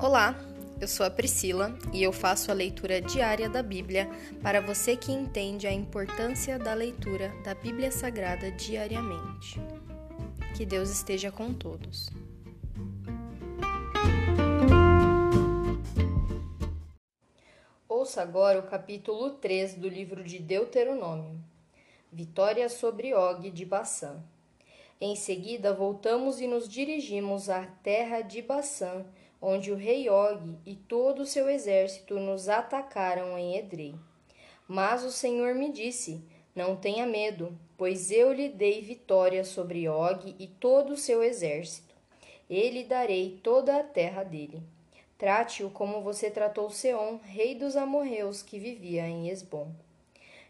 Olá, eu sou a Priscila e eu faço a leitura diária da Bíblia para você que entende a importância da leitura da Bíblia Sagrada diariamente. Que Deus esteja com todos. Ouça agora o capítulo 3 do livro de Deuteronômio. Vitória sobre Og de Bassã. Em seguida, voltamos e nos dirigimos à terra de Bassã, onde o rei Og e todo o seu exército nos atacaram em Edrei. Mas o Senhor me disse: Não tenha medo, pois eu lhe dei vitória sobre Og e todo o seu exército. Ele darei toda a terra dele. Trate-o como você tratou Seom, rei dos amorreus que vivia em Esbom.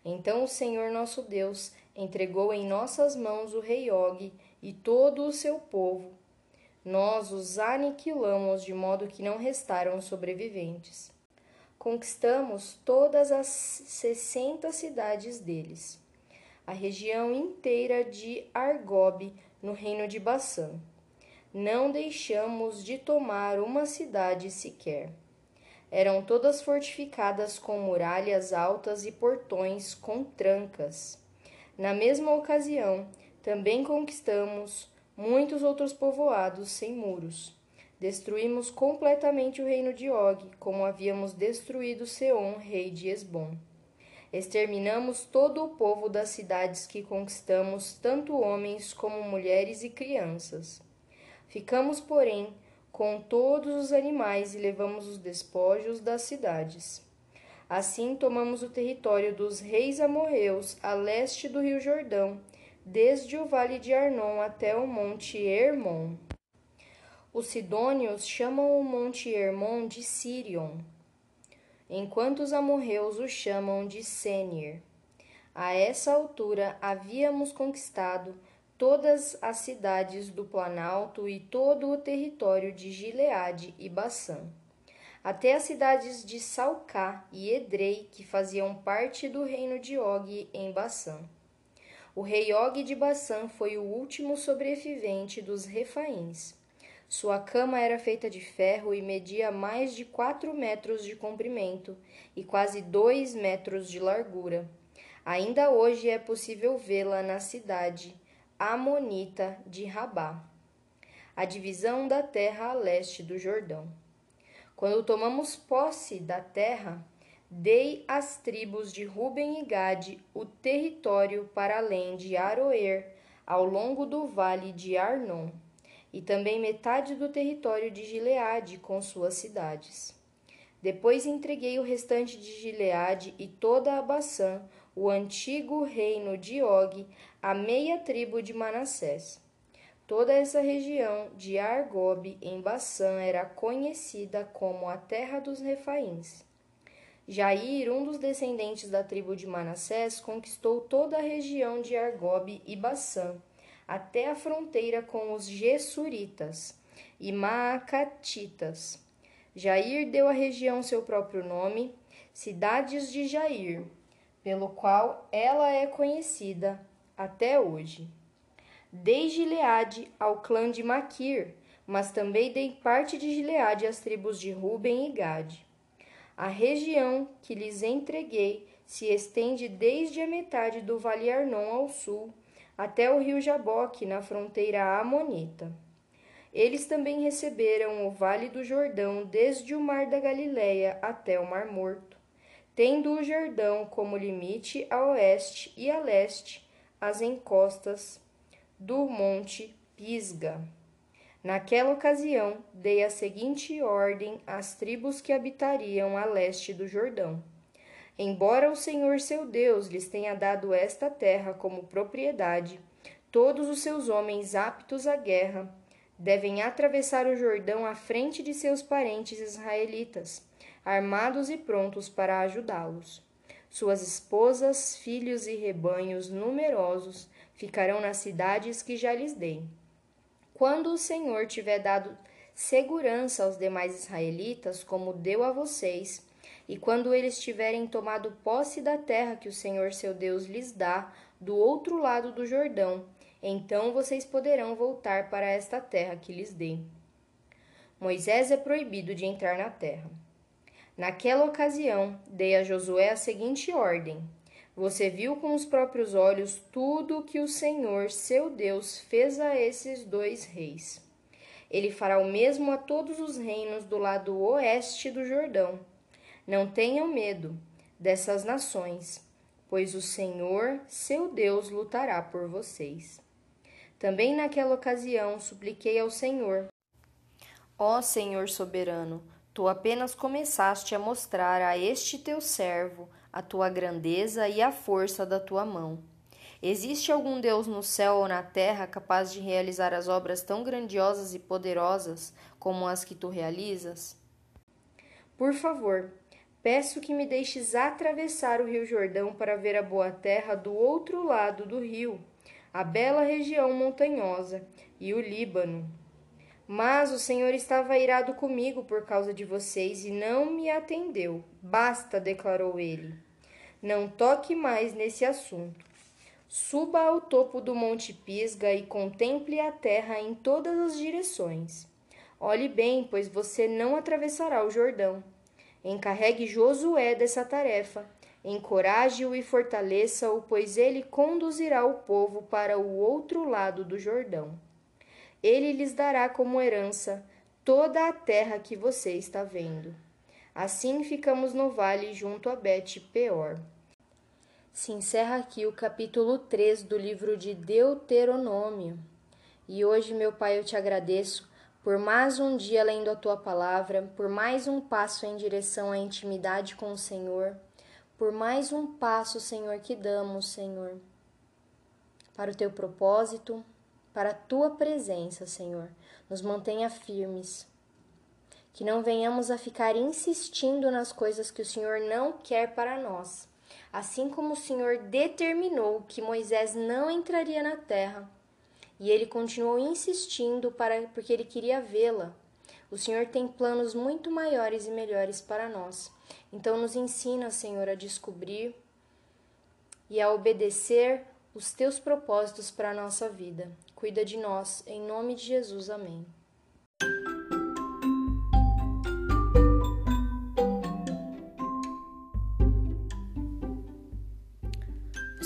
Então o Senhor nosso Deus entregou em nossas mãos o rei Og e todo o seu povo. Nós os aniquilamos de modo que não restaram sobreviventes. Conquistamos todas as sessenta cidades deles, a região inteira de Argob, no reino de Bassã. Não deixamos de tomar uma cidade sequer. Eram todas fortificadas com muralhas altas e portões com trancas. Na mesma ocasião, também conquistamos muitos outros povoados sem muros. Destruímos completamente o reino de Og, como havíamos destruído Seom, rei de Esbom. Exterminamos todo o povo das cidades que conquistamos, tanto homens como mulheres e crianças. Ficamos, porém, com todos os animais e levamos os despojos das cidades. Assim tomamos o território dos reis amorreus a leste do rio Jordão, desde o vale de Arnon até o monte Hermon. Os sidônios chamam o monte Hermon de Sirion, enquanto os amorreus o chamam de Senir. A essa altura havíamos conquistado todas as cidades do Planalto e todo o território de Gileade e Bassã, até as cidades de Salcá e Edrei, que faziam parte do reino de Og em Bassã. O rei Og de Bassã foi o último sobrevivente dos refaíns. Sua cama era feita de ferro e media mais de quatro metros de comprimento e quase dois metros de largura. Ainda hoje é possível vê-la na cidade amonita de Rabá, a divisão da terra a leste do Jordão. Quando tomamos posse da terra, Dei às tribos de Ruben e Gade o território para além de Aroer, ao longo do vale de Arnon, e também metade do território de Gileade com suas cidades. Depois entreguei o restante de Gileade e toda a Baçã, o antigo reino de Og, a meia tribo de Manassés. Toda essa região de Argob em Baçã era conhecida como a terra dos Refaíns. Jair, um dos descendentes da tribo de Manassés, conquistou toda a região de Argob e Bassã, até a fronteira com os Gessuritas e Maacatitas. Jair deu à região seu próprio nome, Cidades de Jair, pelo qual ela é conhecida até hoje. Dei Gileade ao clã de Maquir, mas também dei parte de Gileade às tribos de Ruben e Gade. A região que lhes entreguei se estende desde a metade do Vale Arnon ao sul até o rio Jaboque, na fronteira amonita. Eles também receberam o Vale do Jordão desde o Mar da Galileia até o Mar Morto, tendo o Jordão como limite a oeste e a leste as encostas do Monte Pisga. Naquela ocasião, dei a seguinte ordem às tribos que habitariam a leste do Jordão. Embora o Senhor seu Deus lhes tenha dado esta terra como propriedade, todos os seus homens aptos à guerra devem atravessar o Jordão à frente de seus parentes israelitas, armados e prontos para ajudá-los. Suas esposas, filhos e rebanhos numerosos ficarão nas cidades que já lhes dei. Quando o Senhor tiver dado segurança aos demais israelitas, como deu a vocês, e quando eles tiverem tomado posse da terra que o Senhor seu Deus lhes dá, do outro lado do Jordão, então vocês poderão voltar para esta terra que lhes dei. Moisés é proibido de entrar na terra. Naquela ocasião, dei a Josué a seguinte ordem: Você viu com os próprios olhos tudo o que o Senhor, seu Deus, fez a esses dois reis. Ele fará o mesmo a todos os reinos do lado oeste do Jordão. Não tenham medo dessas nações, pois o Senhor, seu Deus, lutará por vocês. Também naquela ocasião supliquei ao Senhor Ó Senhor soberano, tu apenas começaste a mostrar a este teu servo a tua grandeza e a força da tua mão. Existe algum Deus no céu ou na terra capaz de realizar as obras tão grandiosas e poderosas como as que tu realizas? Por favor, peço que me deixes atravessar o Rio Jordão para ver a boa terra do outro lado do rio, a bela região montanhosa e o Líbano, mas o Senhor estava irado comigo por causa de vocês e não me atendeu. Basta, declarou ele. Não toque mais nesse assunto. Suba ao topo do Monte Pisga e contemple a terra em todas as direções. Olhe bem, pois você não atravessará o Jordão. Encarregue Josué dessa tarefa. Encoraje-o e fortaleça-o, pois ele conduzirá o povo para o outro lado do Jordão. Ele lhes dará como herança toda a terra que você está vendo. Assim ficamos no vale junto a Bet Peor. Se encerra aqui o capítulo 3 do livro de Deuteronômio. E hoje, meu Pai, eu te agradeço por mais um dia lendo a tua palavra, por mais um passo em direção à intimidade com o Senhor, por mais um passo, Senhor, que damos, Senhor, para o teu propósito, para a tua presença, Senhor. Nos mantenha firmes. Que não venhamos a ficar insistindo nas coisas que o Senhor não quer para nós. Assim como o Senhor determinou que Moisés não entraria na terra, e ele continuou insistindo para porque ele queria vê-la. O Senhor tem planos muito maiores e melhores para nós. Então nos ensina, Senhor, a descobrir e a obedecer os teus propósitos para a nossa vida. Cuida de nós, em nome de Jesus. Amém.